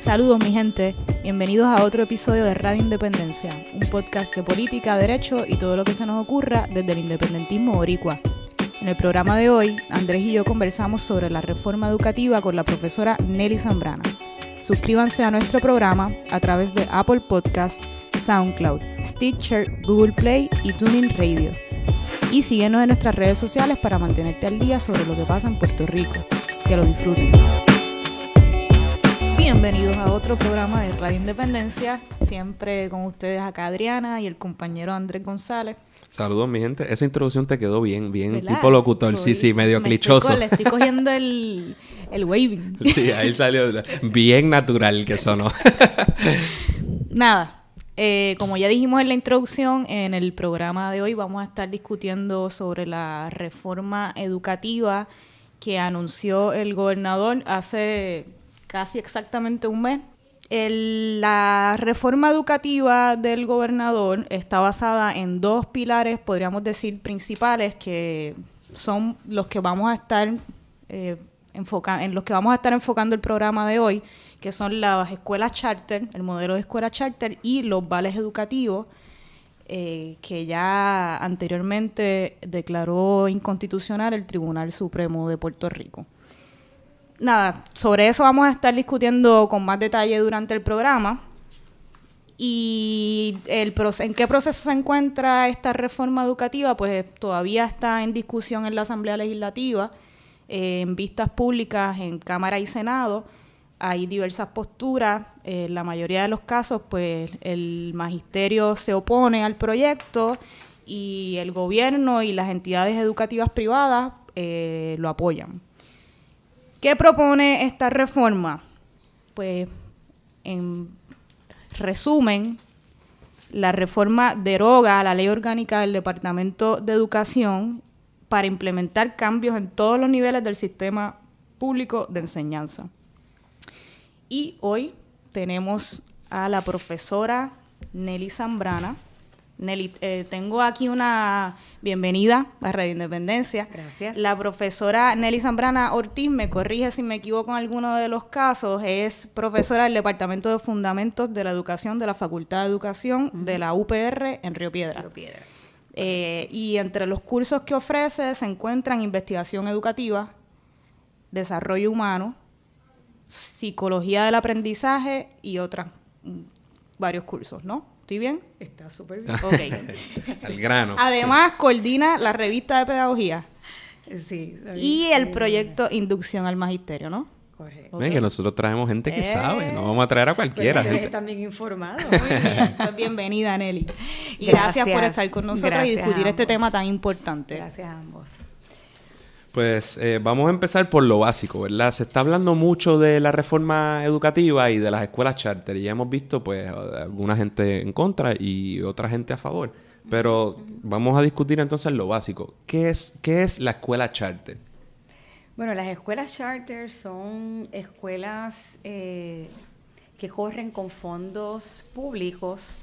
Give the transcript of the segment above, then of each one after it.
Saludos mi gente, bienvenidos a otro episodio de Radio Independencia, un podcast de política, derecho y todo lo que se nos ocurra desde el independentismo boricua. En el programa de hoy, Andrés y yo conversamos sobre la reforma educativa con la profesora Nelly Zambrana. Suscríbanse a nuestro programa a través de Apple Podcast, SoundCloud, Stitcher, Google Play y Tuning Radio. Y síguenos en nuestras redes sociales para mantenerte al día sobre lo que pasa en Puerto Rico. Que lo disfruten. Bienvenidos a otro programa de Radio Independencia. Siempre con ustedes acá Adriana y el compañero Andrés González. Saludos, mi gente. Esa introducción te quedó bien, bien tipo locutor. sí, sí, medio clichoso. le estoy cogiendo el, el waving. Sí, ahí salió bien natural que sonó. Nada, eh, como ya dijimos en la introducción, en el programa de hoy vamos a estar discutiendo sobre la reforma educativa que anunció el gobernador hace casi exactamente un mes. la reforma educativa del gobernador está basada en dos pilares, podríamos decir, principales, que son los que vamos a estar eh, en los que vamos a estar enfocando el programa de hoy, que son las escuelas charter, el modelo de escuela charter y los vales educativos, eh, que ya anteriormente declaró inconstitucional el Tribunal Supremo de Puerto Rico nada, sobre eso vamos a estar discutiendo con más detalle durante el programa. Y el en qué proceso se encuentra esta reforma educativa, pues todavía está en discusión en la Asamblea Legislativa, eh, en vistas públicas en Cámara y Senado. Hay diversas posturas. en la mayoría de los casos, pues el magisterio se opone al proyecto y el gobierno y las entidades educativas privadas eh, lo apoyan. ¿Qué propone esta reforma? Pues, en resumen, la reforma deroga la ley orgánica del Departamento de Educación para implementar cambios en todos los niveles del sistema público de enseñanza. Y hoy tenemos a la profesora Nelly Zambrana, Nelly, eh, tengo aquí una bienvenida a Radio Independencia. Gracias. La profesora Nelly Zambrana Ortiz, me corrige si me equivoco en alguno de los casos, es profesora del Departamento de Fundamentos de la Educación de la Facultad de Educación de la UPR en Río Piedra. Río Piedra. Eh, y entre los cursos que ofrece se encuentran investigación educativa, desarrollo humano, psicología del aprendizaje y otros mm, varios cursos, ¿no? ¿Estoy bien? Está súper bien. Ok. Al grano. Además, coordina la revista de pedagogía. Sí. Y el proyecto Inducción al Magisterio, ¿no? Correcto. Ven que nosotros traemos gente que sabe, no vamos a traer a cualquiera. Pero gente. también informado. Pues bienvenida, Nelly. Y gracias, por estar con nosotros y discutir este tema tan importante. Gracias a ambos. Pues eh, vamos a empezar por lo básico, ¿verdad? Se está hablando mucho de la reforma educativa y de las escuelas charter ya hemos visto pues alguna gente en contra y otra gente a favor. Pero vamos a discutir entonces lo básico. ¿Qué es, qué es la escuela charter? Bueno, las escuelas charter son escuelas eh, que corren con fondos públicos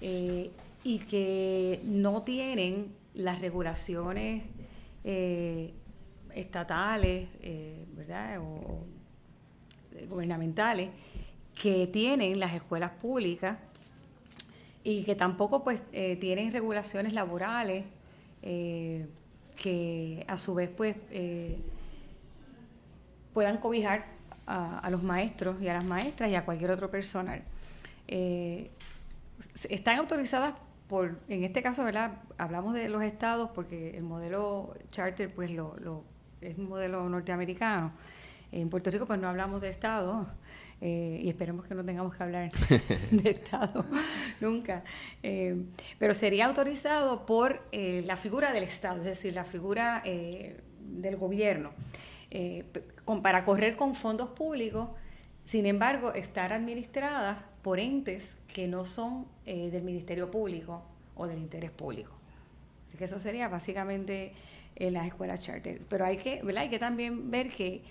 eh, y que no tienen las regulaciones estatales, eh, ¿verdad? O, gubernamentales que tienen las escuelas públicas y que tampoco pues eh, tienen regulaciones laborales eh, que a su vez pues puedan cobijar a, los maestros y a las maestras y a cualquier otro personal. están autorizadas por, en este caso, ¿verdad? Hablamos de los estados porque el modelo charter pues lo es un modelo norteamericano. En Puerto Rico pues no hablamos de Estado eh, y esperemos que no tengamos que hablar de Estado nunca. Eh, pero sería autorizado por eh, la figura del Estado, es decir, la figura del gobierno, para correr con fondos públicos, sin embargo, estar administradas por entes que no son del Ministerio Público o del interés público. Así que eso sería básicamente en las escuelas charter. Pero hay que, ¿verdad? hay que también ver que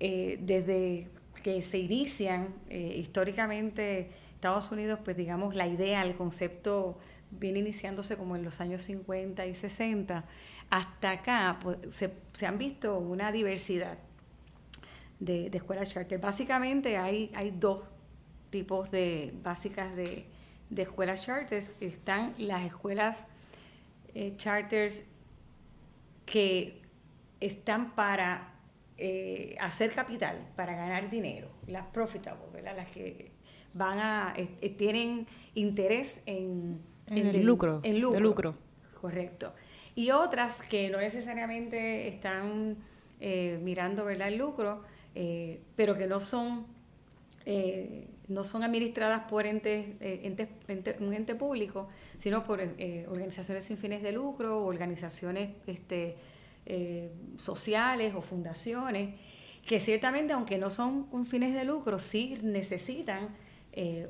eh, desde que se inician eh, históricamente Estados Unidos, pues digamos, la idea, el concepto viene iniciándose como en los años 50 y 60. Hasta acá pues, se, han visto una diversidad de, escuelas charter. Básicamente hay, hay dos tipos de básicas de, escuelas charters. Están las escuelas eh, charters que están para eh, hacer capital, para ganar dinero, las profitable, las que van a eh, tienen interés en, el lucro, en lucro, correcto. Y otras que no necesariamente están mirando ¿verdad? el lucro, pero que no son eh, no son administradas por entes, eh, un ente público, sino por eh, organizaciones sin fines de lucro organizaciones este, sociales o fundaciones, que ciertamente, aunque no son con fines de lucro, sí necesitan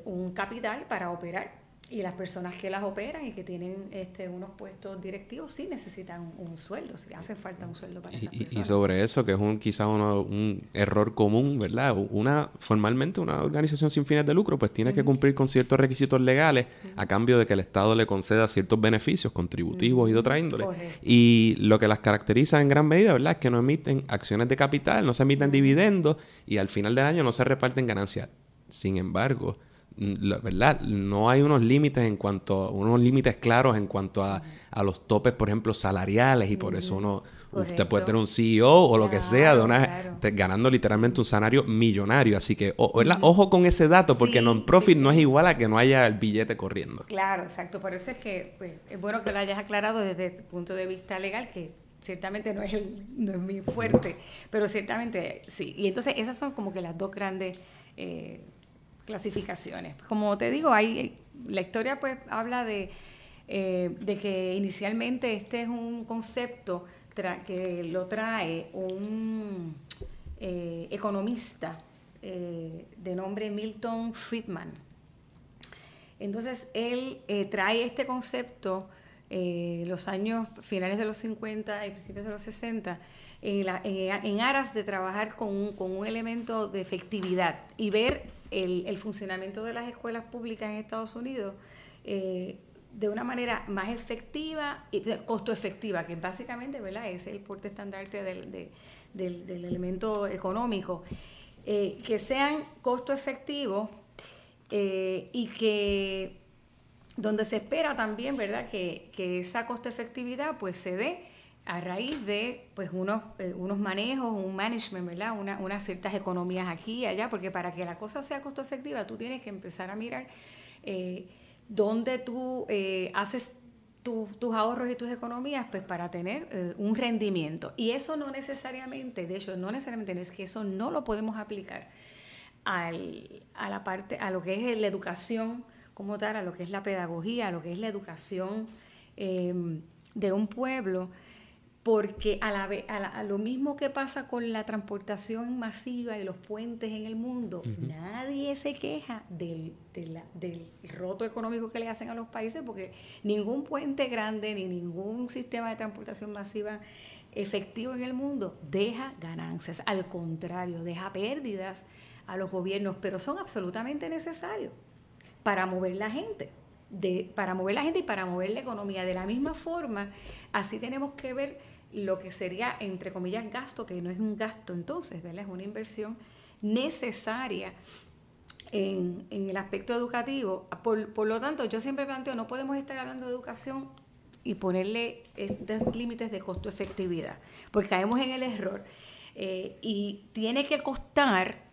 un capital para operar y las personas que las operan y que tienen este, unos puestos directivos sí necesitan un sueldo, si hace falta un sueldo para y, esas Y sobre eso, que es un quizás un error común, ¿verdad? Una formalmente una organización sin fines de lucro pues tiene que cumplir con ciertos requisitos legales a cambio de que el Estado le conceda ciertos beneficios contributivos y de otra índole. Y lo que las caracteriza en gran medida, ¿verdad? Es que no emiten acciones de capital, no se emiten dividendos y al final del año no se reparten ganancias. Sin embargo, la verdad, no hay unos límites en cuanto, unos límites claros en cuanto a, a los topes, por ejemplo, salariales, y por eso uno, usted puede tener un CEO o lo que sea, de una, ganando literalmente un salario millonario. Así que, ojo con ese dato, porque non-profit no es igual a que no haya el billete corriendo. Claro, exacto. Por eso es que pues, es bueno que lo hayas aclarado desde el punto de vista legal, que ciertamente no es, el, no es muy fuerte, pero ciertamente sí. Y entonces esas son como que las dos grandes... Eh, clasificaciones. Como te digo, hay, la historia pues habla de, eh, de que inicialmente este es un concepto que lo trae un eh, economista eh, de nombre Milton Friedman. Entonces él trae este concepto los años finales de los 50 y principios de los 60 en, aras de trabajar con un, con un elemento de efectividad y ver el, funcionamiento de las escuelas públicas en Estados Unidos eh, de una manera más efectiva y costo efectiva, que básicamente ¿verdad? es el porte estandarte del, del, elemento económico, eh, que sean costo efectivos eh, y que donde se espera también verdad que, que esa costo efectividad pues se dé a raíz de pues unos, eh, unos manejos, un management, ¿verdad? Una, unas ciertas economías aquí y allá, porque para que la cosa sea costo efectiva, tú tienes que empezar a mirar eh, dónde tú eh, haces tus ahorros y tus economías, pues para tener un rendimiento. Y eso no necesariamente, de hecho, no necesariamente es que eso no lo podemos aplicar al, a la parte, a lo que es la educación como tal, a lo que es la pedagogía, a lo que es la educación de un pueblo porque a, la, a, lo mismo que pasa con la transportación masiva y los puentes en el mundo, nadie se queja del, del, roto económico que le hacen a los países, porque ningún puente grande ni ningún sistema de transportación masiva efectivo en el mundo deja ganancias, al contrario, deja pérdidas a los gobiernos, pero son absolutamente necesarios para mover la gente. De, para mover la gente y para mover la economía. De la misma forma, así tenemos que ver lo que sería, entre comillas, gasto, que no es un gasto entonces, ¿verdad? Es una inversión necesaria en, el aspecto educativo. Por, lo tanto, yo siempre planteo, no podemos estar hablando de educación y ponerle estos límites de costo-efectividad, porque caemos en el error. Eh, y tiene que costar,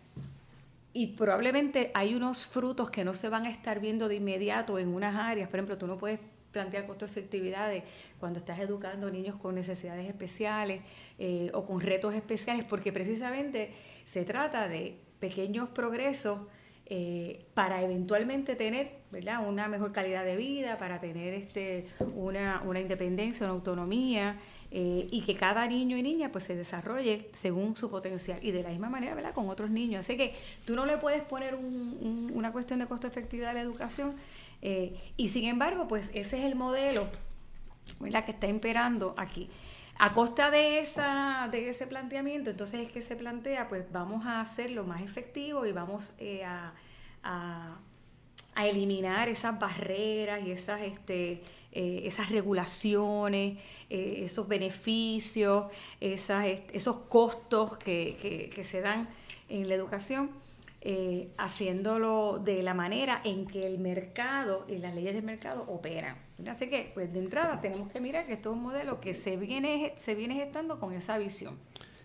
y probablemente hay unos frutos que no se van a estar viendo de inmediato en unas áreas. Por ejemplo, tú no puedes plantear costo-efectividad de cuando estás educando niños con necesidades especiales eh, o con retos especiales, porque precisamente se trata de pequeños progresos eh, para eventualmente tener ¿verdad? una mejor calidad de vida, para tener este, una, una independencia, una autonomía. Eh, y que cada niño y niña pues se desarrolle según su potencial y de la misma manera ¿verdad? con otros niños. Así que tú no le puedes poner una cuestión de costo efectividad a la educación eh, y sin embargo, pues ese es el modelo que está imperando aquí. A costa de, esa, de ese planteamiento, entonces es que se plantea, pues vamos a hacerlo más efectivo y vamos eh, a, eliminar esas barreras y esas, este, eh, esas regulaciones, esos beneficios, esas, esos costos que, que, se dan en la educación eh, haciéndolo de la manera en que el mercado y las leyes del mercado operan. Así que, pues de entrada tenemos que mirar que esto es un modelo que se viene, se viene gestando con esa visión.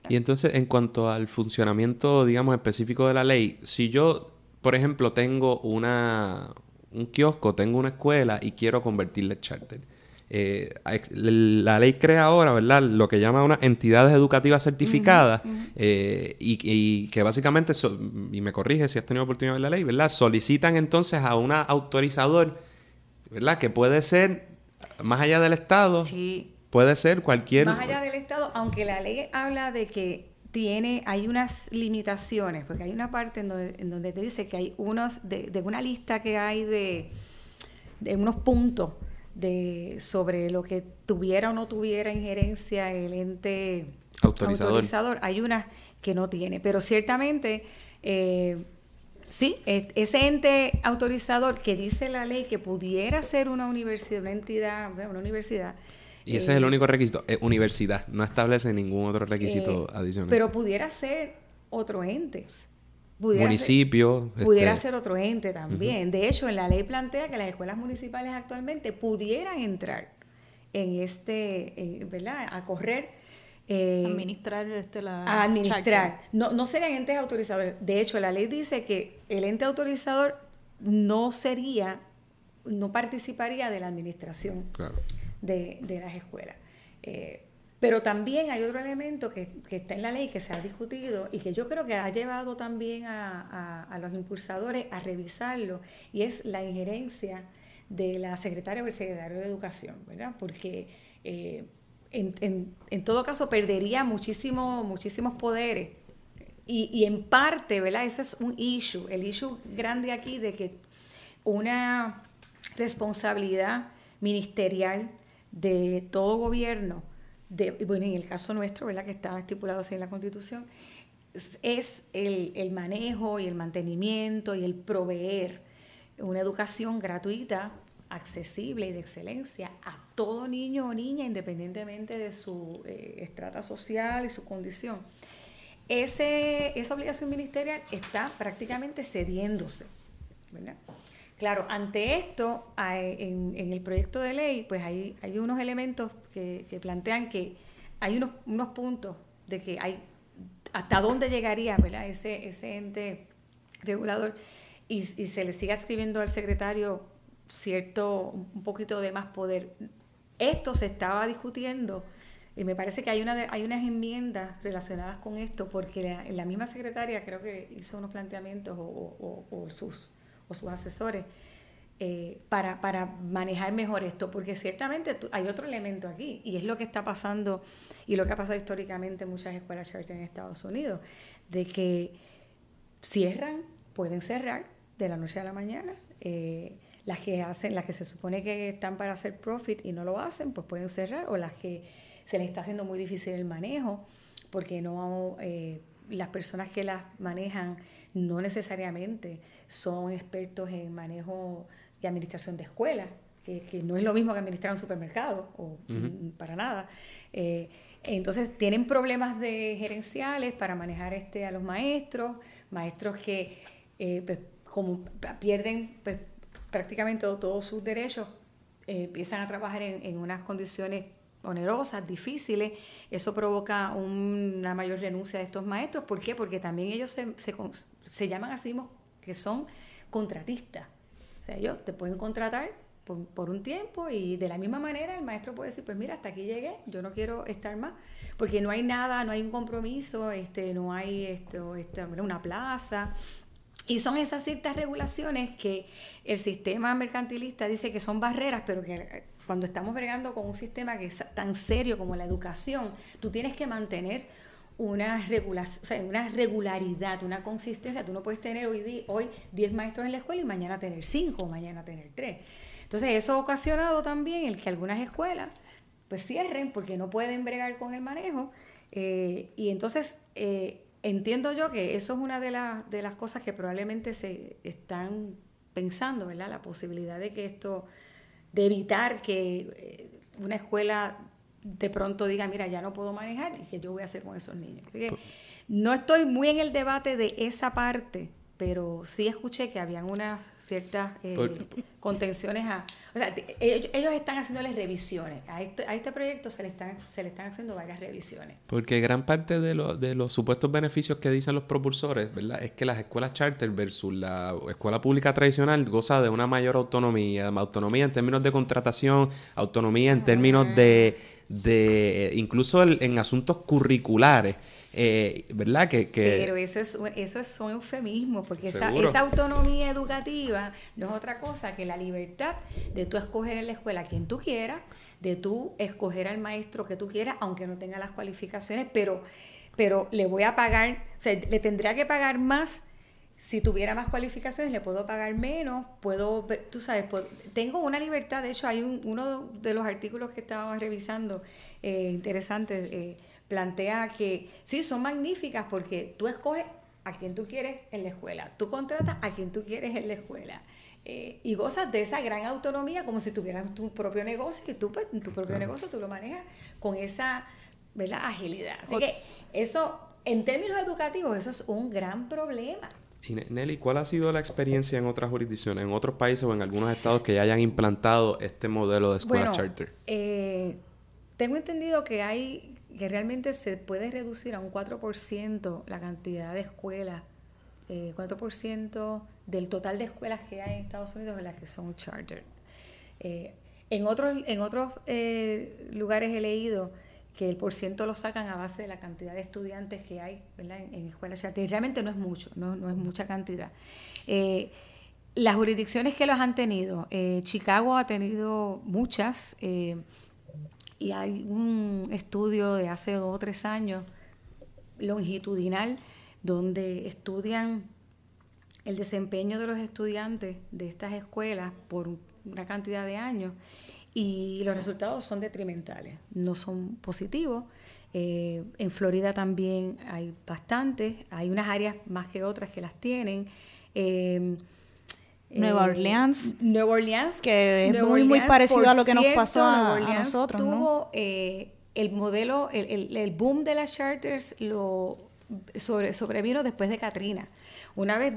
Y entonces, en cuanto al funcionamiento, digamos, específico de la ley, si yo, por ejemplo, tengo una, un kiosco, tengo una escuela y quiero convertirle en charter, eh, la ley crea ahora, ¿verdad? Lo que llama unas entidades educativas certificadas eh, y, que básicamente, y me corrige si has tenido oportunidad de ver la ley, ¿verdad? Solicitan entonces a un autorizador, ¿verdad? Que puede ser más allá del Estado. Puede ser cualquier... Más allá del Estado, aunque la ley habla de que tiene, hay unas limitaciones, porque hay una parte en donde, en donde te dice que hay unos, de, de una lista que hay de, de unos puntos de sobre lo que tuviera o no tuviera injerencia el ente autorizador. Hay unas que no tiene, pero ciertamente eh, sí, ese ente autorizador que dice la ley que pudiera ser una universidad, una entidad, una universidad. Y ese es el eh, único requisito, universidad, no establece ningún otro requisito eh, adicional. Pero pudiera ser otro ente municipio. pudiera este, ser otro ente también. De hecho, en la ley plantea que las escuelas municipales actualmente pudieran entrar en este, ¿verdad? A correr. Eh, administrar este, la. A administrar. No, no serían entes autorizadores. De hecho, la ley dice que el ente autorizador no sería, no participaría de la administración de, de, las escuelas. Eh, pero también hay otro elemento que, está en la ley, que se ha discutido y que yo creo que ha llevado también a, los impulsadores a revisarlo, y es la injerencia de la secretaria o el secretario de Educación, ¿verdad? Porque eh, en, todo caso perdería muchísimo, muchísimos poderes. Y, y en parte, ¿verdad? Eso es un issue, el issue grande aquí de que una responsabilidad ministerial de todo gobierno bueno, en el caso nuestro, ¿verdad? que está estipulado así en la Constitución, es el, manejo y el mantenimiento y el proveer una educación gratuita, accesible y de excelencia a todo niño o niña, independientemente de su eh, estrata social y su condición. Ese, esa obligación ministerial está prácticamente cediéndose. ¿verdad? Claro, ante esto, en, el proyecto de ley, pues hay, hay unos elementos que, plantean que hay unos, puntos de que hay hasta dónde llegaría. Ese, ente regulador y, se le siga escribiendo al secretario cierto, un poquito de más poder. Esto se estaba discutiendo y me parece que hay, una hay unas enmiendas relacionadas con esto porque la, misma secretaria creo que hizo unos planteamientos o sus o sus asesores eh, para, para, manejar mejor esto, porque ciertamente hay otro elemento aquí, y es lo que está pasando y lo que ha pasado históricamente en muchas escuelas charter en Estados Unidos, de que cierran, pueden cerrar de la noche a la mañana. Eh, las que hacen, las que se supone que están para hacer profit y no lo hacen, pues pueden cerrar, o las que se les está haciendo muy difícil el manejo, porque no eh, las personas que las manejan no necesariamente son expertos en manejo y administración de escuelas, que, no es lo mismo que administrar un supermercado, o para nada. Eh, entonces tienen problemas de gerenciales para manejar este a los maestros, maestros que eh, pues, como pierden pues, prácticamente todos sus derechos, eh, empiezan a trabajar en, unas condiciones onerosas, difíciles, eso provoca una mayor renuncia de estos maestros. ¿Por qué? Porque también ellos se, se, llaman a mismos que son contratistas. O sea, ellos te pueden contratar por, un tiempo y de la misma manera el maestro puede decir, pues mira, hasta aquí llegué, yo no quiero estar más, porque no hay nada, no hay un compromiso, este, no hay esto, este, una plaza. Y son esas ciertas regulaciones que el sistema mercantilista dice que son barreras, pero que cuando estamos bregando con un sistema que es tan serio como la educación, tú tienes que mantener una, regulación, una regularidad, una consistencia. Tú no puedes tener hoy, hoy 10 maestros en la escuela y mañana tener 5 o mañana tener 3. Entonces eso ha ocasionado también el que algunas escuelas pues cierren porque no pueden bregar con el manejo. Eh, y entonces eh, entiendo yo que eso es una de, de las cosas que probablemente se están pensando, ¿verdad? La posibilidad de que esto, de evitar que eh, una escuela de pronto diga, mira, ya no puedo manejar y que yo voy a hacer con esos niños. Así que no estoy muy en el debate de esa parte, pero sí escuché que habían unas ciertas eh, contenciones a... O sea, ellos, están haciéndoles revisiones. A este, a este proyecto se le, están, se le están haciendo varias revisiones. Porque gran parte de, de los supuestos beneficios que dicen los propulsores, ¿verdad? Es que las escuelas charter versus la escuela pública tradicional goza de una mayor autonomía. Autonomía en términos de contratación, autonomía en términos de... de incluso en asuntos curriculares. Eh, ¿Verdad? Que, Pero eso es, eso es un eufemismo, porque esa, esa, autonomía educativa no es otra cosa que la libertad de tú escoger en la escuela quien tú quieras, de tú escoger al maestro que tú quieras, aunque no tenga las cualificaciones, pero, pero le voy a pagar, o sea, le tendría que pagar más. Si tuviera más cualificaciones, le puedo pagar menos, puedo, tú sabes, tengo una libertad, de hecho hay un, uno de los artículos que estábamos revisando, eh, interesante, eh, plantea que sí, son magníficas porque tú escoges a quien tú quieres en la escuela, tú contratas a quien tú quieres en la escuela. Eh, y gozas de esa gran autonomía como si tuvieras tu propio negocio y tú pues, tu propio negocio tú lo manejas con esa ¿verdad? agilidad. Así que eso, en términos educativos, eso es un gran problema. Y Nelly, ¿cuál ha sido la experiencia en otras jurisdicciones, en otros países o en algunos estados que ya hayan implantado este modelo de escuela charter? Eh, tengo entendido que hay que realmente se puede reducir a un 4% la cantidad de escuelas, eh, 4% del total de escuelas que hay en Estados Unidos en las que son charter. Eh, en otros, en otros eh, lugares he leído que el porciento lo sacan a base de la cantidad de estudiantes que hay En, escuelas charter. Y realmente no es mucho, no, no es mucha cantidad. Eh, las jurisdicciones que los han tenido, Chicago ha tenido muchas, y hay un estudio de hace dos o tres años longitudinal donde estudian el desempeño de los estudiantes de estas escuelas por una cantidad de años y los resultados son detrimentales, no son positivos. Eh, en Florida también hay bastantes, hay unas áreas más que otras que las tienen. Eh, Nueva eh, Orleans. Nueva Orleans. Que es muy, muy parecido a lo que nos pasó a, nosotros. Tuvo eh, el modelo, el, el, boom de las charters lo sobre, sobrevino después de Katrina. Una vez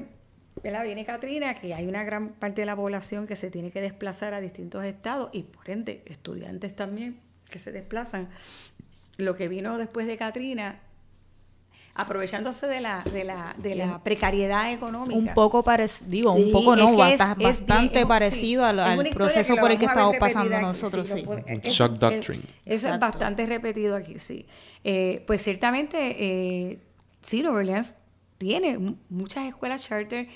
viene Katrina, que hay una gran parte de la población que se tiene que desplazar a distintos estados y por ende estudiantes también que se desplazan. Lo que vino después de Katrina aprovechándose de la, de la, de la precariedad económica. Un poco parecido, digo, un poco no, bastante parecido al, proceso por el que estamos pasando nosotros, sí. Shock doctrine. Eso es bastante repetido aquí, sí. Eh, pues ciertamente, eh, sí, Nueva Orleans tiene muchas escuelas charter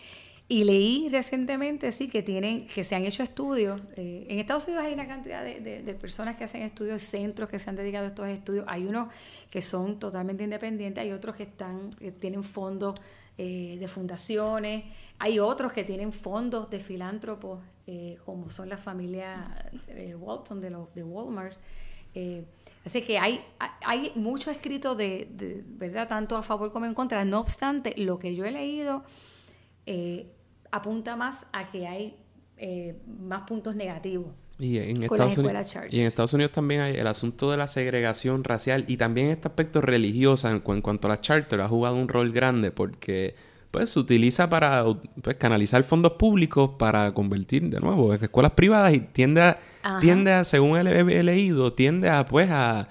y leí recientemente, sí, que tienen, que se han hecho estudios. Eh, en Estados Unidos hay una cantidad de, personas que hacen estudios, centros que se han dedicado a estos estudios. Hay unos que son totalmente independientes, hay otros que están, que tienen fondos eh, de fundaciones, hay otros que tienen fondos de filántropos, eh, como son la familia Walton de los de Walmart. así que hay, hay mucho escrito de, de, ¿verdad? Tanto a favor como en contra. No obstante, lo que yo he leído eh, apunta más a que hay eh, más puntos negativos. Y en, Estados Unidos, y en Estados Unidos también hay el asunto de la segregación racial y también este aspecto religioso en, cuanto a la charter ha jugado un rol grande porque pues se utiliza para pues, canalizar fondos públicos para convertir de nuevo en escuelas privadas y tiende a, tiende a según he, leído, tiende a pues a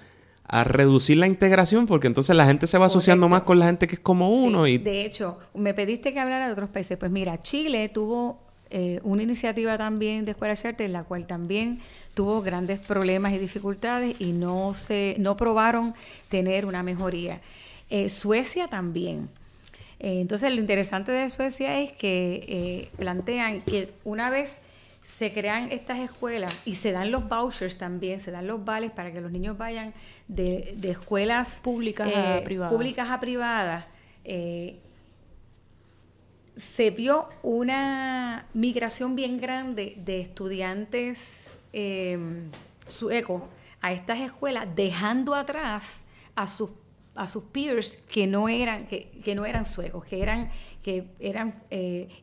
a reducir la integración porque entonces la gente se va asociando más con la gente que es como uno. y De hecho, me pediste que hablara de otros países. Pues mira, Chile tuvo eh, una iniciativa también de escuela charter, la cual también tuvo grandes problemas y dificultades y no, se, no probaron tener una mejoría. Eh, Suecia también. Eh, entonces, lo interesante de Suecia es que plantean que una vez se crean estas escuelas y se dan los vouchers también, se dan los vales para que los niños vayan de, escuelas públicas a eh, privadas. Públicas a privadas eh, se vio una migración bien grande de estudiantes eh, suecos a estas escuelas, dejando atrás a sus a sus peers que no eran que, que no eran suecos, que eran que eran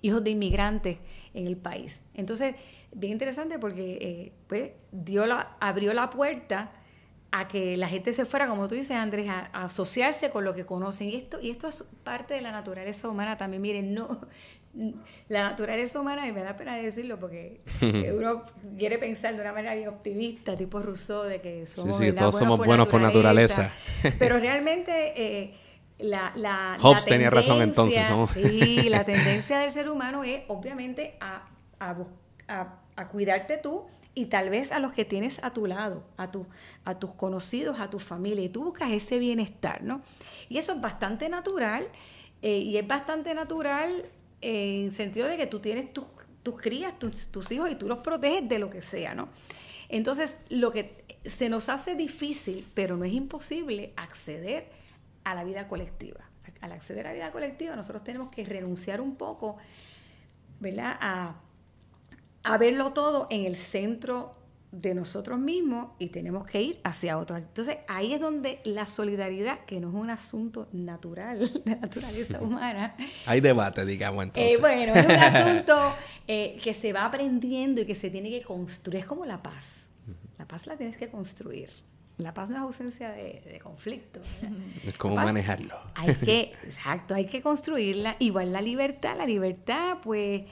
hijos de inmigrantes en el país. Entonces, bien interesante porque eh, pues, dio la, abrió la puerta a que la gente se fuera, como tú dices, Andrés, a, asociarse con lo que conocen. Y esto, y esto es parte de la naturaleza humana también. Miren, no, la naturaleza humana, y me da pena decirlo porque uno quiere pensar de una manera bien optimista, tipo Rousseau, de que somos, sí, sí, todos somos buenos por naturaleza. Pero realmente eh, la, la, Hobbes tenía razón entonces. Sí, la tendencia del ser humano es obviamente a, a cuidarte tú y tal vez a los que tienes a tu lado, a, tu, a tus conocidos, a tu familia, y tú buscas ese bienestar, ¿no? Y eso es bastante natural, eh, y es bastante natural en sentido de que tú tienes tus, tus crías, tus, tus, hijos, y tú los proteges de lo que sea, ¿no? Entonces, lo que se nos hace difícil, pero no es imposible, acceder a la vida colectiva. Al acceder a la vida colectiva, nosotros tenemos que renunciar un poco, ¿verdad?, a a verlo todo en el centro de nosotros mismos y tenemos que ir hacia otro. Entonces ahí es donde la solidaridad, que no es un asunto natural de naturaleza humana. Hay debate, digamos entonces. Eh, bueno, es un asunto eh, que se va aprendiendo y que se tiene que construir. Es como la paz. La paz la tienes que construir. La paz no es ausencia de, conflicto. Es como manejarlo. Hay que, exacto, hay que construirla. Igual la libertad, la libertad pues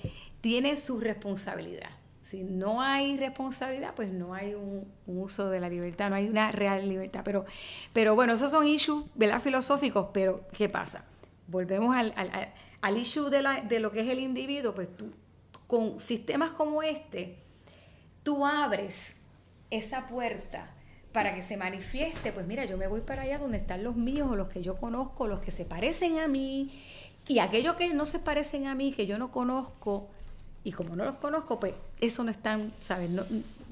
tiene su responsabilidad. Si no hay responsabilidad, pues no hay un, uso de la libertad, no hay una real libertad. Pero, pero bueno, esos son issues filosóficos, pero ¿qué pasa? Volvemos al, issue de, de lo que es el individuo, pues tú, con sistemas como este, tú abres esa puerta para que se manifieste, pues mira, yo me voy para allá donde están los míos o los que yo conozco, los que se parecen a mí, y aquellos que no se parecen a mí, que yo no conozco, y como no los conozco, pues eso no es tan, ¿sabes? No,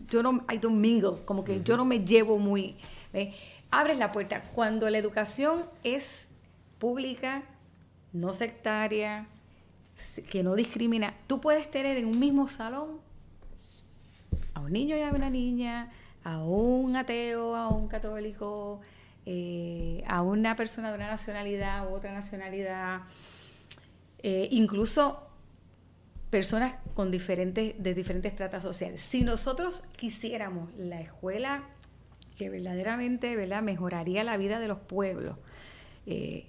yo no, I don't mingle, como que yo no me llevo muy... Abres la puerta. Cuando la educación es pública, no sectaria, que no discrimina, tú puedes tener en un mismo salón a un niño y a una niña, a un ateo, a un católico, eh, a una persona de una nacionalidad u otra nacionalidad, eh, incluso personas con diferentes, de diferentes tratas sociales. Si nosotros quisiéramos la escuela que verdaderamente ¿verdad? mejoraría la vida de los pueblos, eh,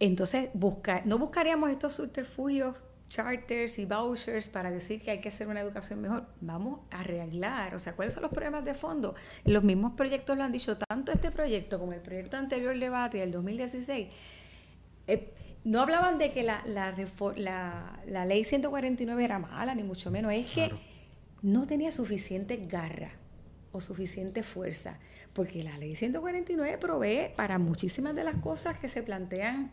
entonces buscar, no buscaríamos estos subterfugios, charters y vouchers para decir que hay que hacer una educación mejor. Vamos a arreglar, o sea, ¿cuáles son los problemas de fondo? Los mismos proyectos lo han dicho, tanto este proyecto como el proyecto anterior debate del 2016. Eh, no hablaban de que la, la, la, ley 149 era mala, ni mucho menos, es que no tenía suficiente garra o suficiente fuerza, porque la ley 149 provee para muchísimas de las cosas que se plantean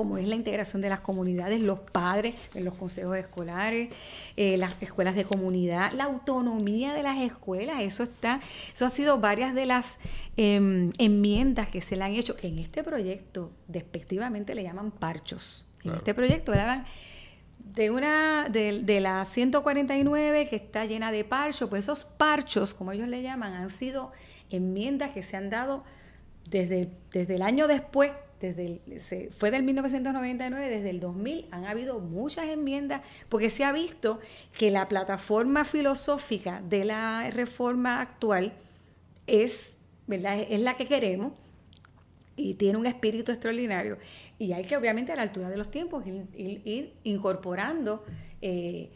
como es la integración de las comunidades, los padres en los consejos escolares, eh, las escuelas de comunidad, la autonomía de las escuelas, eso está, eso ha sido varias de las em, enmiendas que se le han hecho, que en este proyecto despectivamente le llaman parchos. En este proyecto hablan de una de, de, la 149 que está llena de parchos, pues esos parchos, como ellos le llaman, han sido enmiendas que se han dado desde, desde el año después desde se, fue del 1999, desde el 2000 han habido muchas enmiendas, porque se ha visto que la plataforma filosófica de la reforma actual es, ¿verdad? es la que queremos y tiene un espíritu extraordinario. Y hay que, obviamente, a la altura de los tiempos, ir, incorporando eh,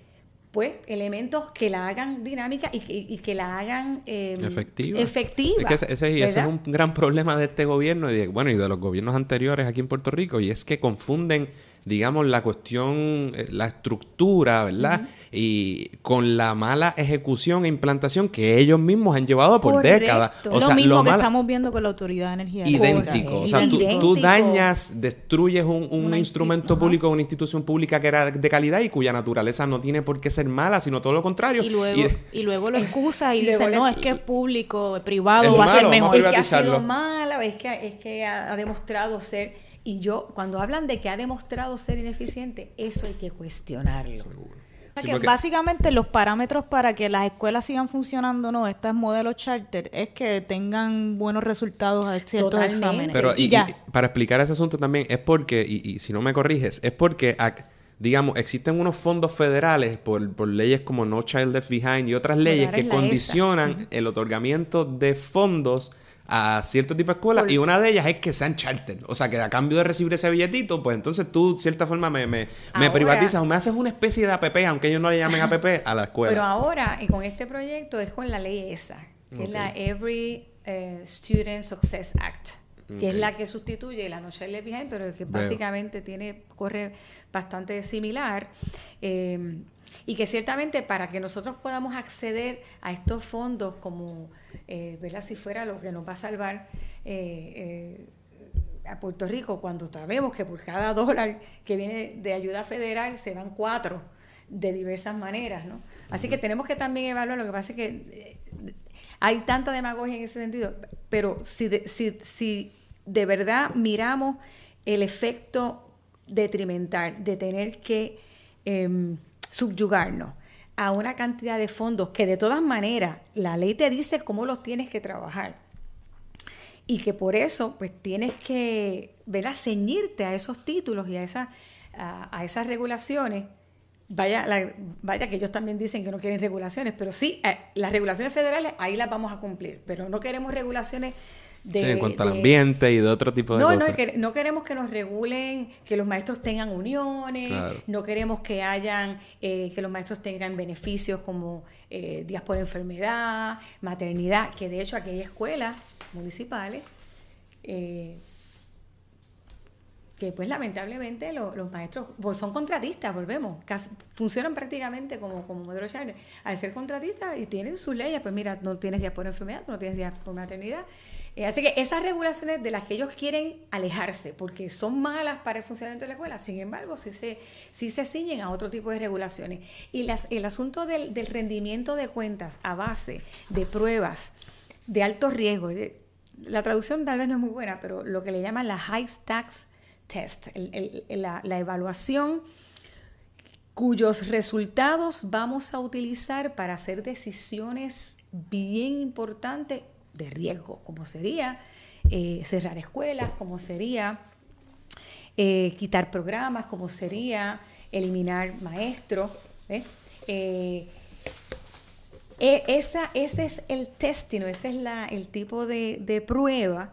pues elementos que la hagan dinámica y que, y que la hagan eh, efectiva. efectiva. Es que ese, ese, es un gran problema de este gobierno y de, bueno, y de los gobiernos anteriores aquí en Puerto Rico, y es que confunden digamos, la cuestión, eh, la estructura, ¿verdad? Y con la mala ejecución e implantación que ellos mismos han llevado por décadas. O lo mismo que estamos viendo con la Autoridad de Energía. Idéntico. O sea, tú, dañas, destruyes un, instrumento público, una institución pública que era de calidad y cuya naturaleza no tiene por qué ser mala, sino todo lo contrario. Y luego, y, luego lo excusa y, dice, no, es que es público, privado, va a ser mejor. Es que ha sido mala, es que, es que ha demostrado ser y yo, cuando hablan de que ha demostrado ser ineficiente, eso hay que cuestionarlo. Básicamente los parámetros para que las escuelas sigan funcionando, no, estos modelos charter, es que tengan buenos resultados a ciertos exámenes. Pero y, para explicar ese asunto también, es porque, y, si no me corriges, es porque, digamos, existen unos fondos federales por, por leyes como No Child Left Behind y otras leyes que condicionan el otorgamiento de fondos a cierto tipo de escuelas y una de ellas es que sean charter. O sea, que a cambio de recibir ese billetito, pues entonces tú, de cierta forma, me, me, me privatizas o me haces una especie de APP, aunque ellos no le llamen APP, a la escuela. Pero ahora, y con este proyecto, es con la ley esa, que es la Every eh, Student Success Act, que es la que sustituye la No Child Behind, pero que básicamente tiene corre bastante similar. Eh, y que ciertamente para que nosotros podamos acceder a estos fondos como, eh, ¿verdad? Si fuera lo que nos va a salvar eh, eh, a Puerto Rico, cuando sabemos que por cada dólar que viene de ayuda federal se van cuatro de diversas maneras, ¿no? Así que tenemos que también evaluar, lo que pasa es que eh, hay tanta demagogia en ese sentido, pero si de, si, si de verdad miramos el efecto detrimental de tener que em, subyugarnos a una cantidad de fondos que de todas maneras la ley te dice cómo los tienes que trabajar y que por eso pues tienes que ver a ceñirte a esos títulos y a, esa, a, esas regulaciones. Vaya, vaya que ellos también dicen que no quieren regulaciones, pero sí, eh, las regulaciones federales ahí las vamos a cumplir, pero no queremos regulaciones en cuanto al ambiente y de otro tipo de cosas. No, no queremos que nos regulen, que los maestros tengan uniones, no queremos que hayan, eh, que los maestros tengan beneficios como eh, días por enfermedad, maternidad, que de hecho aquí hay escuelas municipales eh, que pues lamentablemente los maestros pues son contratistas, volvemos, funcionan prácticamente como, como modelo. Al ser contratistas y tienen sus leyes, pues mira, no tienes días por enfermedad, no tienes días por maternidad, eh, así que esas regulaciones de las que ellos quieren alejarse porque son malas para el funcionamiento de la escuela, sin embargo, sí se, se ciñen a otro tipo de regulaciones. Y las, el asunto del, rendimiento de cuentas a base de pruebas de alto riesgo, la traducción tal vez no es muy buena, pero lo que le llaman la High Stacks Test, la evaluación cuyos resultados vamos a utilizar para hacer decisiones bien importantes de riesgo, como sería eh, cerrar escuelas, como sería eh, quitar programas, como sería eliminar maestros. Eh, e, esa, ese es el testing, ese es la, el tipo de, de, prueba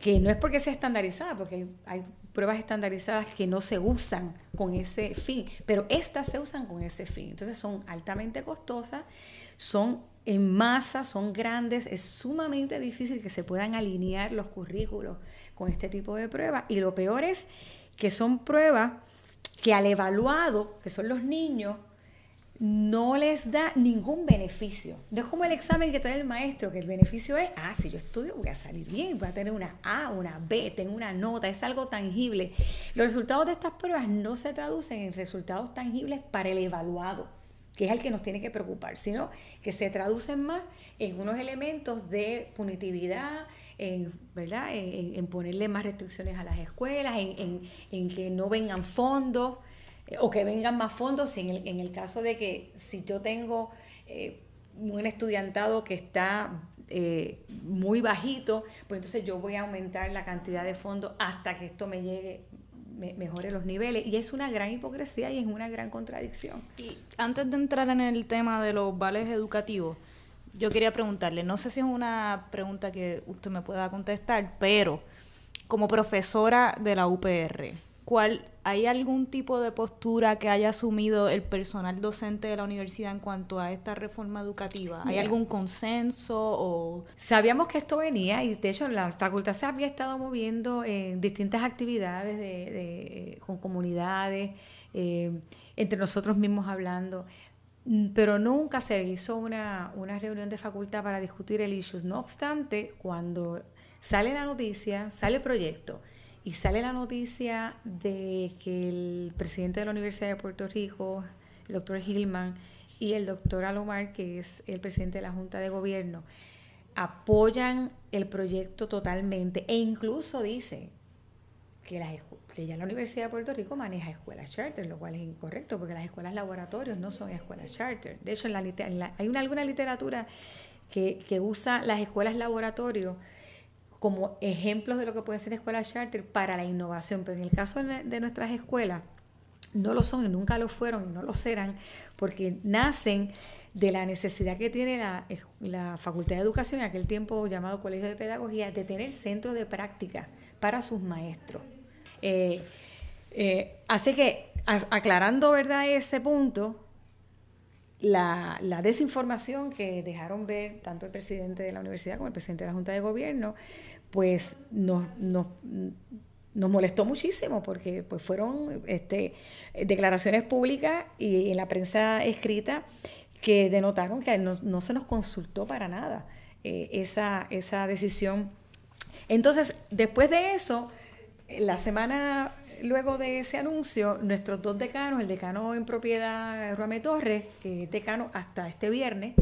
que no es porque sea estandarizada, porque hay pruebas estandarizadas que no se usan con ese fin, pero estas se usan con ese fin. Entonces son altamente costosas, son en masa, son grandes, es sumamente difícil que se puedan alinear los currículos con este tipo de pruebas. Y lo peor es que son pruebas que al evaluado, que son los niños, no les da ningún beneficio. No es como el examen que trae el maestro, que el beneficio es, ah, si yo estudio voy a salir bien, voy a tener una A, una B, tengo una nota, es algo tangible. Los resultados de estas pruebas no se traducen en resultados tangibles para el evaluado que es el que nos tiene que preocupar, sino que se traducen más en unos elementos de punitividad, en, ¿verdad? En, ponerle más restricciones a las escuelas, en, que no vengan fondos eh, o que vengan más fondos en el, caso de que si yo tengo eh, un estudiantado que está eh, muy bajito, pues entonces yo voy a aumentar la cantidad de fondos hasta que esto me llegue mejore los niveles. Y es una gran hipocresía y es una gran contradicción. Y antes de entrar en el tema de los vales educativos, yo quería preguntarle, no sé si es una pregunta que usted me pueda contestar, pero como profesora de la UPR, ¿cuál ¿Hay algún tipo de postura que haya asumido el personal docente de la universidad en cuanto a esta reforma educativa? ¿Hay algún consenso o...? Sabíamos que esto venía y de hecho la facultad se había estado moviendo en distintas actividades de, con comunidades, eh, entre nosotros mismos hablando, pero nunca se hizo una, una reunión de facultad para discutir el issue. No obstante, cuando sale la noticia, sale el proyecto, y sale la noticia de que el presidente de la Universidad de Puerto Rico, el doctor Hillman, y el doctor Alomar, que es el presidente de la Junta de Gobierno, apoyan el proyecto totalmente e incluso dice que, que ya la Universidad de Puerto Rico maneja escuelas charter, lo cual es incorrecto porque las escuelas laboratorios no son escuelas charter. De hecho, en la, hay una, alguna literatura que, que usa las escuelas laboratorios como ejemplos de lo que puede ser escuela charter para la innovación. Pero en el caso de nuestras escuelas, no lo son y nunca lo fueron y no lo serán, porque nacen de la necesidad que tiene la, la Facultad de Educación, en aquel tiempo llamado Colegio de Pedagogía, de tener centros de práctica para sus maestros. Eh, eh, así que, aclarando ¿verdad? ese punto, la, desinformación que dejaron ver tanto el presidente de la universidad como el presidente de la Junta de Gobierno, pues nos, nos, molestó muchísimo porque pues fueron este, declaraciones públicas y en la prensa escrita que denotaron que no, se nos consultó para nada eh, esa, esa decisión. Entonces, después de eso, la semana luego de ese anuncio, nuestros dos decanos, el decano en propiedad Ruame Torres, que es decano hasta este viernes,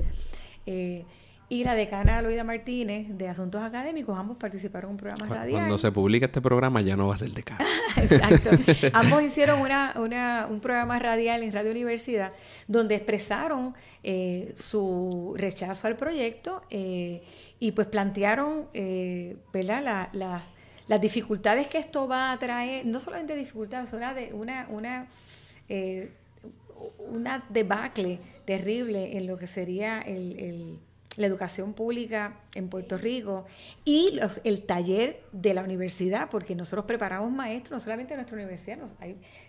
eh, y la decana Loida Martínez de Asuntos Académicos, ambos participaron en un programa radial. Cuando se publique este programa ya no va a ser decano. Exacto. ambos hicieron una, una, un programa radial en Radio Universidad donde expresaron eh, su rechazo al proyecto eh, y pues plantearon ¿verdad? La, la las dificultades que esto va a traer, no solamente dificultades, una, una, una, eh, una debacle terrible en lo que sería el, la educación pública en Puerto Rico y el taller de la universidad, porque nosotros preparamos maestros, no solamente en nuestra universidad,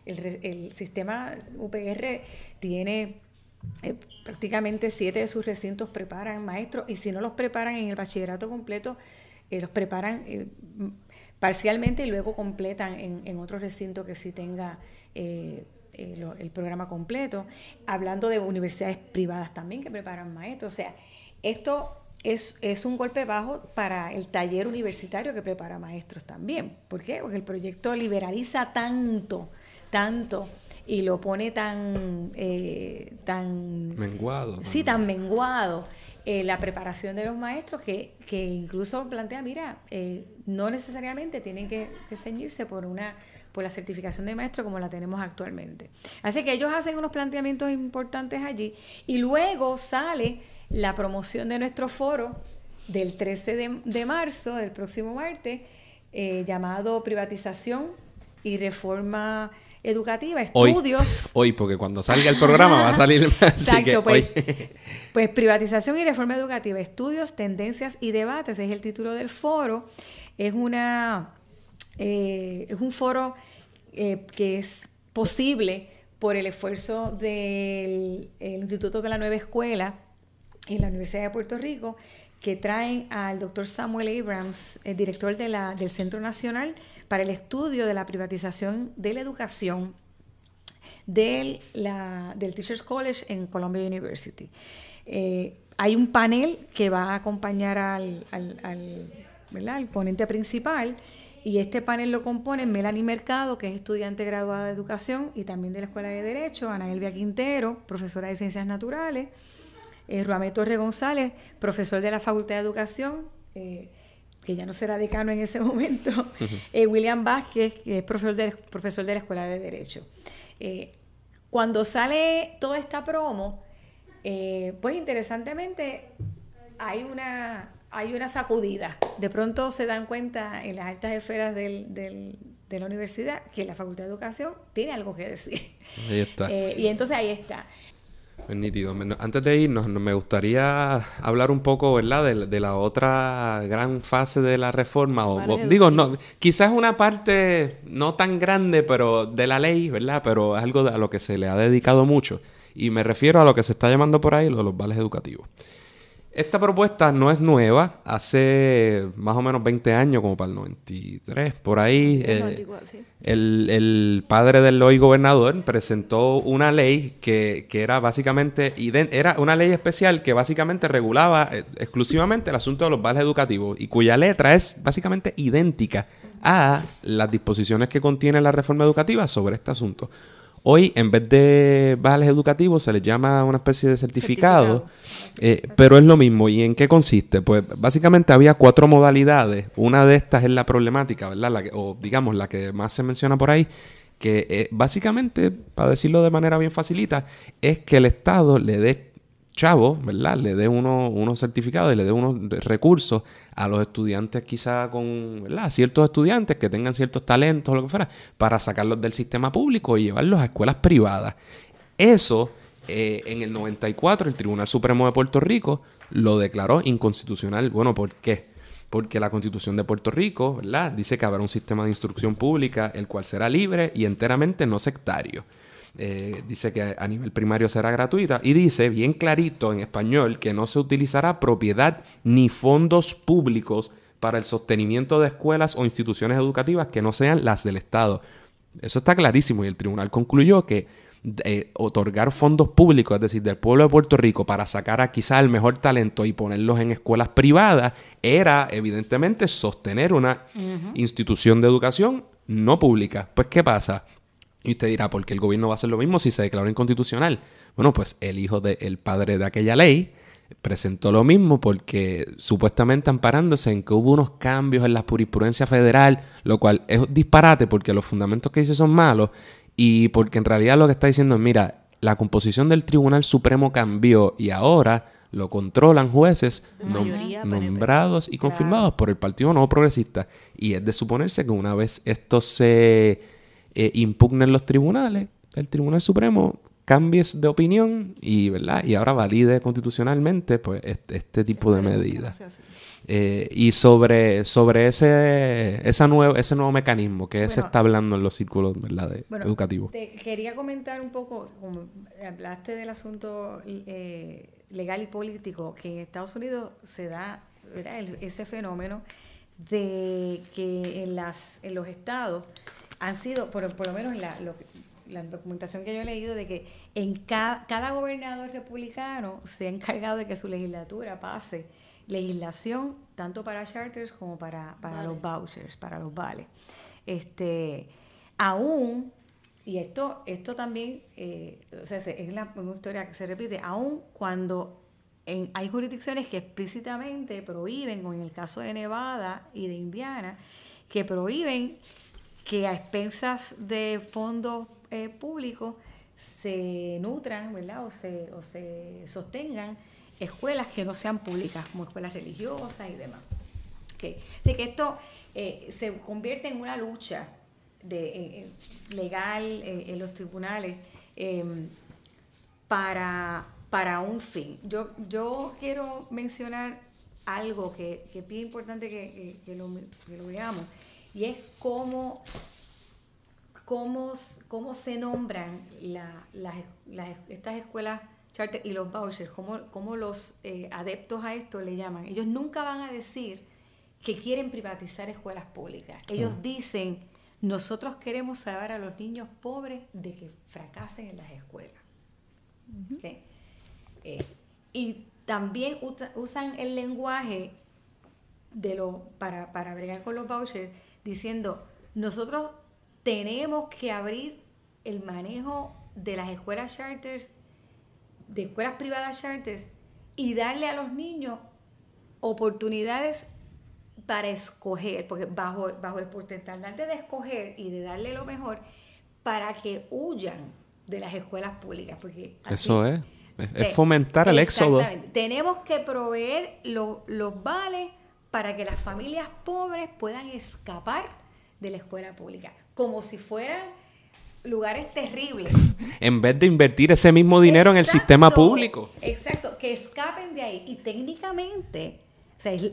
el, sistema UPR tiene eh, prácticamente siete de sus recintos preparan maestros y si no los preparan en el bachillerato completo, eh, los preparan parcialmente y luego completan en, en otro recinto que sí tenga eh, eh, el programa completo. Hablando de universidades privadas también que preparan maestros. O sea, esto es, es, un golpe bajo para el taller universitario que prepara maestros también. ¿Por qué? Porque el proyecto liberaliza tanto, tanto y lo pone tan... Eh, tan menguado. Sí, tan menguado eh, la preparación de los maestros, que, que incluso plantea, mira, eh, no necesariamente tienen que, ceñirse por una por la certificación de maestro como la tenemos actualmente. Así que ellos hacen unos planteamientos importantes allí y luego sale la promoción de nuestro foro del 13 de, marzo, del próximo martes, eh, llamado Privatización y Reforma educativa, estudios. Hoy, porque cuando salga el programa va a salir. Exacto, pues, pues privatización y reforma educativa, estudios, tendencias y debates, es el título del foro. Es una eh, es un foro eh, que es posible por el esfuerzo del Instituto de la Nueva Escuela en la Universidad de Puerto Rico, que traen al doctor Samuel Abrams, el director de la, del Centro Nacional para el estudio de la privatización de la educación del, Teachers College en Columbia University. Eh, hay un panel que va a acompañar al, al, ponente principal y este panel lo componen Melanie Mercado, que es estudiante graduada de educación y también de la Escuela de Derecho, Ana Elvia Quintero, profesora de Ciencias Naturales, eh, Ruamé Torre González, profesor de la Facultad de Educación, eh, que ya no será decano en ese momento, eh, William Vázquez, que es profesor de, profesor de la Escuela de Derecho. Eh, cuando sale toda esta promo, eh, pues interesantemente hay una, hay una sacudida. De pronto se dan cuenta en las altas esferas del, de la universidad que la Facultad de Educación tiene algo que decir. Ahí está. y entonces ahí está. Nítido. Antes de irnos, me gustaría hablar un poco, ¿verdad?, de, la otra gran fase de la reforma. O, digo, no, quizás una parte no tan grande, pero de la ley, ¿verdad? Pero es algo a lo que se le ha dedicado mucho. Y me refiero a lo que se está llamando por ahí lo de los vales educativos. Esta propuesta no es nueva, hace más o menos 20 años, como para el 93, por ahí. Eh, el, padre del hoy gobernador presentó una ley que, era básicamente, era una ley especial que básicamente regulaba eh, exclusivamente el asunto de los vales educativos y cuya letra es básicamente idéntica a las disposiciones que contiene la reforma educativa sobre este asunto. Hoy, en vez de vales educativos, se les llama una especie de certificado, eh, pero es lo mismo. ¿Y en qué consiste? Pues básicamente había cuatro modalidades. Una de estas es la problemática, ¿verdad? La o digamos, la que más se menciona por ahí, que eh, básicamente, para decirlo de manera bien facilita, es que el Estado le dé chavo, ¿verdad? Le dé unos certificados y le dé unos recursos a los estudiantes quizá con, ciertos estudiantes que tengan ciertos talentos o lo que fuera, para sacarlos del sistema público y llevarlos a escuelas privadas. Eso Eh, en el 94 el Tribunal Supremo de Puerto Rico lo declaró inconstitucional. Bueno, ¿por qué? Porque la Constitución de Puerto Rico. Dice que habrá un sistema de instrucción pública el cual será libre y enteramente no sectario. Eh, dice que a nivel primario será gratuita y dice bien clarito en español que no se utilizará propiedad ni fondos públicos para el sostenimiento de escuelas o instituciones educativas que no sean las del Estado. Eso está clarísimo y el tribunal concluyó que eh, otorgar fondos públicos, es decir, del pueblo de Puerto Rico, para sacar a quizá el mejor talento y ponerlos en escuelas privadas, era evidentemente sostener una institución de educación no pública. Pues, ¿qué pasa? Y usted dirá, ¿por qué el gobierno va a hacer lo mismo si se declaró inconstitucional? Bueno, pues el hijo del padre de aquella ley presentó lo mismo porque supuestamente amparándose en que hubo unos cambios en la jurisprudencia federal, lo cual es disparate porque los fundamentos que dice son malos y porque en realidad lo que está diciendo es, mira, la composición del Tribunal Supremo cambió y ahora lo controlan jueces nombrados y confirmados por el Partido Nuevo Progresista. Y es de suponerse que una vez esto se eh, impugnen los tribunales, el Tribunal Supremo cambies de opinión y, ¿verdad? y ahora valide constitucionalmente pues este, este tipo de medidas. Eh, y sobre, sobre ese, esa nuevo, ese nuevo mecanismo que se está hablando en los círculos ¿verdad? educativos. Te quería comentar un poco, como hablaste del asunto eh, legal y político, que en Estados Unidos se da ese fenómeno de que en, las, en los estados han sido, por, por lo menos en la, la documentación que yo he leído, de que en cada, cada gobernador republicano se ha encargado de que su legislatura pase legislación tanto para charters como para, para los vouchers, para los vales. Este, aún, y esto, esto también, eh, o sea, es la, una historia que se repite, aún cuando hay jurisdicciones que explícitamente prohíben, como en el caso de Nevada y de Indiana, que prohíben que a expensas de fondos eh, públicos se nutran, ¿verdad? O se, o se sostengan escuelas que no sean públicas, como escuelas religiosas y demás. Así que esto eh, se convierte en una lucha de, legal en los tribunales em, para, para un fin. Yo, yo quiero mencionar algo que, que es bien importante que, lo, veamos, y es cómo, cómo, cómo se nombran estas escuelas charter y los vouchers, cómo, los eh, adeptos a esto le llaman. Ellos nunca van a decir que quieren privatizar escuelas públicas. Ellos dicen, nosotros queremos salvar a los niños pobres de que fracasen en las escuelas. Eh, y también usan el lenguaje de lo, para, para bregar con los vouchers diciendo, nosotros tenemos que abrir el manejo de las escuelas charters de escuelas privadas charters y darle a los niños oportunidades para escoger, porque bajo, bajo el porcentaje de escoger y de darle lo mejor, para que huyan de las escuelas públicas. Porque Eso es, es fomentar el éxodo. Tenemos que proveer los vales para que las familias pobres puedan escapar de la escuela pública, como si fueran lugares terribles. En vez de invertir ese mismo dinero en el sistema público. Exacto, que escapen de ahí. Y técnicamente,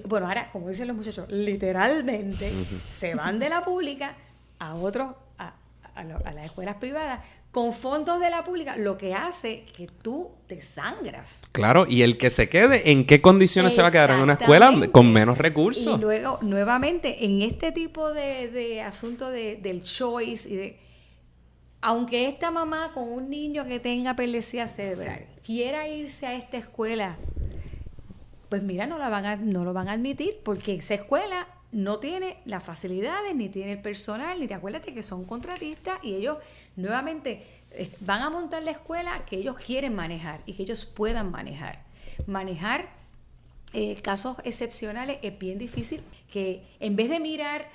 bueno, ahora, como dicen los muchachos, literalmente se van de la pública a otros, a, las escuelas privadas, con fondos de la pública, lo que hace que tú te sangras. Claro, y el que se quede, ¿en qué condiciones se va a quedar en una escuela con menos recursos? Y luego, nuevamente, en este tipo de, de asunto de, del choice y de aunque esta mamá con un niño que tenga epilepsia cerebral quiera irse a esta escuela, pues mira, no, la van a, no lo van a admitir porque esa escuela no tiene las facilidades, ni tiene el personal, ni te acuérdate que son contratistas y ellos nuevamente van a montar la escuela que ellos quieren manejar y que ellos puedan manejar. Manejar eh, casos excepcionales es bien difícil, que en vez de mirar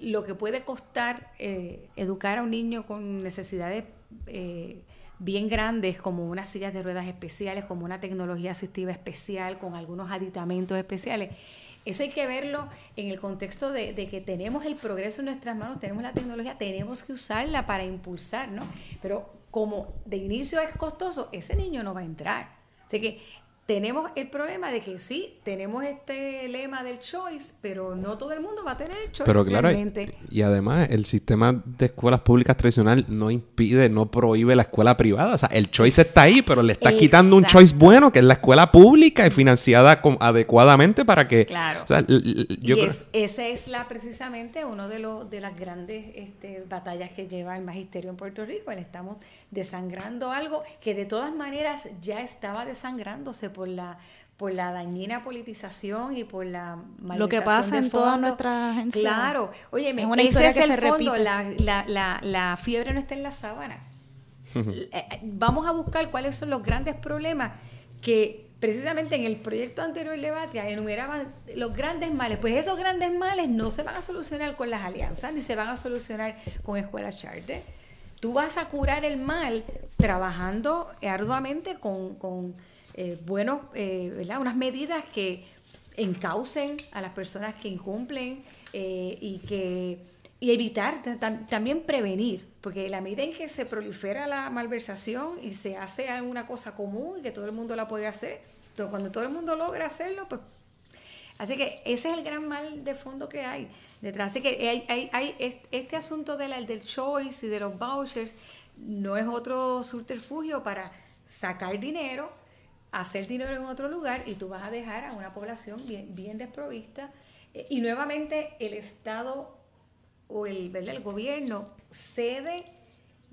lo que puede costar eh, educar a un niño con necesidades eh, bien grandes, como unas sillas de ruedas especiales, como una tecnología asistiva especial, con algunos aditamentos especiales. Eso hay que verlo en el contexto de, que tenemos el progreso en nuestras manos, tenemos la tecnología, tenemos que usarla para impulsar, ¿no? Pero como de inicio es costoso, ese niño no va a entrar. Así que tenemos el problema de que sí, tenemos este lema del choice, pero no todo el mundo va a tener el choice. Pero claro, y, además el sistema de escuelas públicas tradicional no impide, no prohíbe la escuela privada. O sea, el choice está ahí, pero le está quitando un choice bueno, que es la escuela pública y financiada adecuadamente para que... Claro. y esa es la precisamente uno de, los de las grandes este, batallas que lleva el magisterio en Puerto Rico. Estamos desangrando algo que de todas maneras ya estaba desangrándose por la por la dañina politización y por la lo que pasa en todas nuestras agencias. Claro, oye, es una historia que se fondo, la, la, la, fiebre no está en la sábana. Eh, eh, vamos a buscar cuáles son los grandes problemas que precisamente en el proyecto anterior de Batia enumeraban los grandes males. Pues esos grandes males no se van a solucionar con las alianzas, ni se van a solucionar con escuelas charter. Tú vas a curar el mal trabajando arduamente con eh, buenos, eh, ¿verdad? unas medidas que encaucen a las personas que incumplen eh, y que y evitar, también prevenir, porque la medida en que se prolifera la malversación y se hace una cosa común y que todo el mundo la puede hacer, cuando todo el mundo logra hacerlo, pues... Así que ese es el gran mal de fondo que hay detrás. Así que hay, hay, hay este asunto de del choice y de los vouchers no es otro subterfugio para sacar dinero hacer dinero en otro lugar y tú vas a dejar a una población bien, bien desprovista. Eh, y nuevamente el Estado o el, el gobierno cede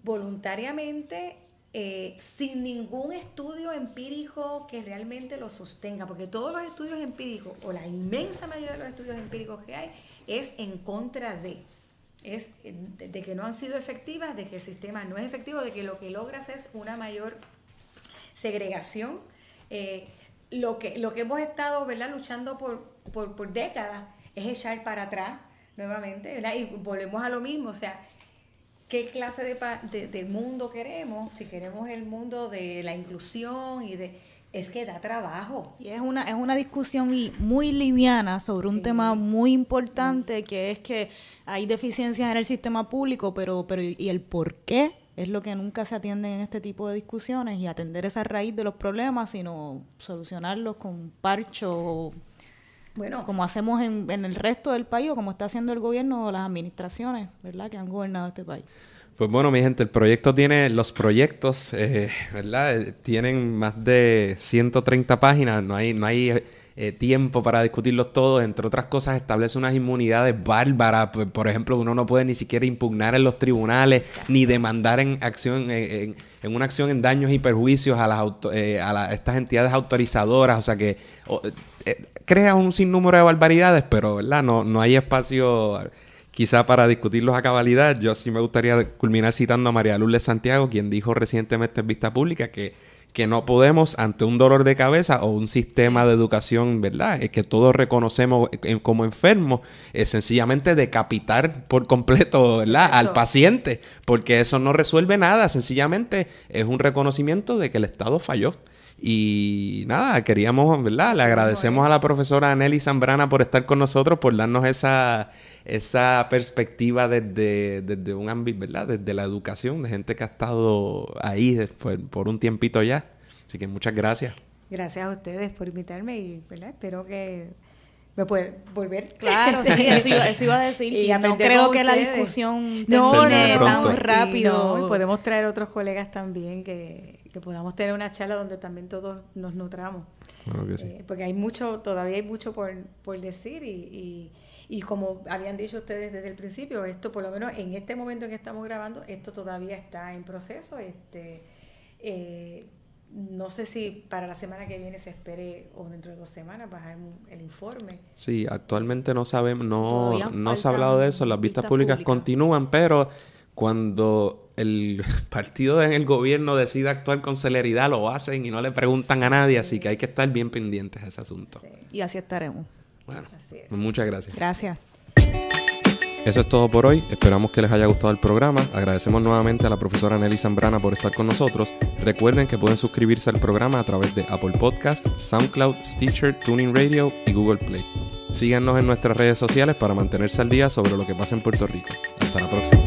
voluntariamente eh, sin ningún estudio empírico que realmente lo sostenga, porque todos los estudios empíricos, o la inmensa mayoría de los estudios empíricos que hay, es en contra de, es de, que no han sido efectivas, de que el sistema no es efectivo, de que lo que logras es una mayor segregación eh, lo, que, lo que hemos estado ¿verdad? luchando por, por, décadas es echar para atrás nuevamente, ¿verdad? Y volvemos a lo mismo, o sea, ¿qué clase de, de, mundo queremos? Si queremos el mundo de la inclusión y de... Es que da trabajo. Y es una, es una discusión muy liviana sobre un tema muy importante, que es que hay deficiencias en el sistema público, pero, pero ¿y el por qué? es lo que nunca se atiende en este tipo de discusiones y atender esa raíz de los problemas, sino solucionarlos con parcho, bueno, como hacemos en, en el resto del país o como está haciendo el gobierno o las administraciones, ¿verdad?, que han gobernado este país. Pues bueno, mi gente, el proyecto tiene, los proyectos, eh, ¿verdad? Eh, tienen más de 130 páginas, no hay, no hay eh, tiempo para discutirlos todos. Entre otras cosas, establece unas inmunidades bárbaras. Por ejemplo, uno no puede ni siquiera impugnar en los tribunales ni demandar en acción en, una acción en daños y perjuicios a las eh, a estas entidades autorizadoras. O sea que eh, crea un sinnúmero de barbaridades, pero ¿verdad? No, no hay espacio quizá para discutirlos a cabalidad. Yo sí me gustaría culminar citando a María Lourdes Santiago, quien dijo recientemente en vista pública que que no podemos ante un dolor de cabeza o un sistema de educación, ¿verdad? Es que todos reconocemos como enfermos, es sencillamente decapitar por completo, ¿verdad? Al paciente, porque eso no resuelve nada, sencillamente es un reconocimiento de que el Estado falló. Y nada, queríamos, ¿verdad? Le agradecemos a la profesora Nelly Zambrana por estar con nosotros, por darnos esa esa perspectiva desde, desde un ámbito, ¿verdad? Desde la educación, de gente que ha estado ahí por un tiempito ya. Así que muchas gracias. Gracias a ustedes por invitarme y ¿verdad? espero que me puede volver. Claro, sí, eso iba, a decir. Y no creo que la discusión termine tan rápido. podemos traer otros colegas también que, que, podamos tener una charla donde también todos nos nutramos. Eh, porque hay mucho, todavía hay mucho por, por decir y y como habían dicho ustedes desde el principio, esto por lo menos en este momento en que estamos grabando, esto todavía está en proceso. Este, eh, no sé si para la semana que viene se espere o dentro de dos semanas bajar el informe. Sí, actualmente no sabemos, no, no se ha hablado de eso, las vistas, públicas, continúan, pero cuando el partido en el gobierno decide actuar con celeridad, lo hacen y no le preguntan a nadie, así que hay que estar bien pendientes de ese asunto. Y así estaremos. Bueno, muchas gracias. Gracias. Eso es todo por hoy. Esperamos que les haya gustado el programa. Agradecemos nuevamente a la profesora Nelly Zambrana por estar con nosotros. Recuerden que pueden suscribirse al programa a través de Apple Podcast, SoundCloud, Stitcher, Tuning Radio y Google Play. Síganos en nuestras redes sociales para mantenerse al día sobre lo que pasa en Puerto Rico. Hasta la próxima.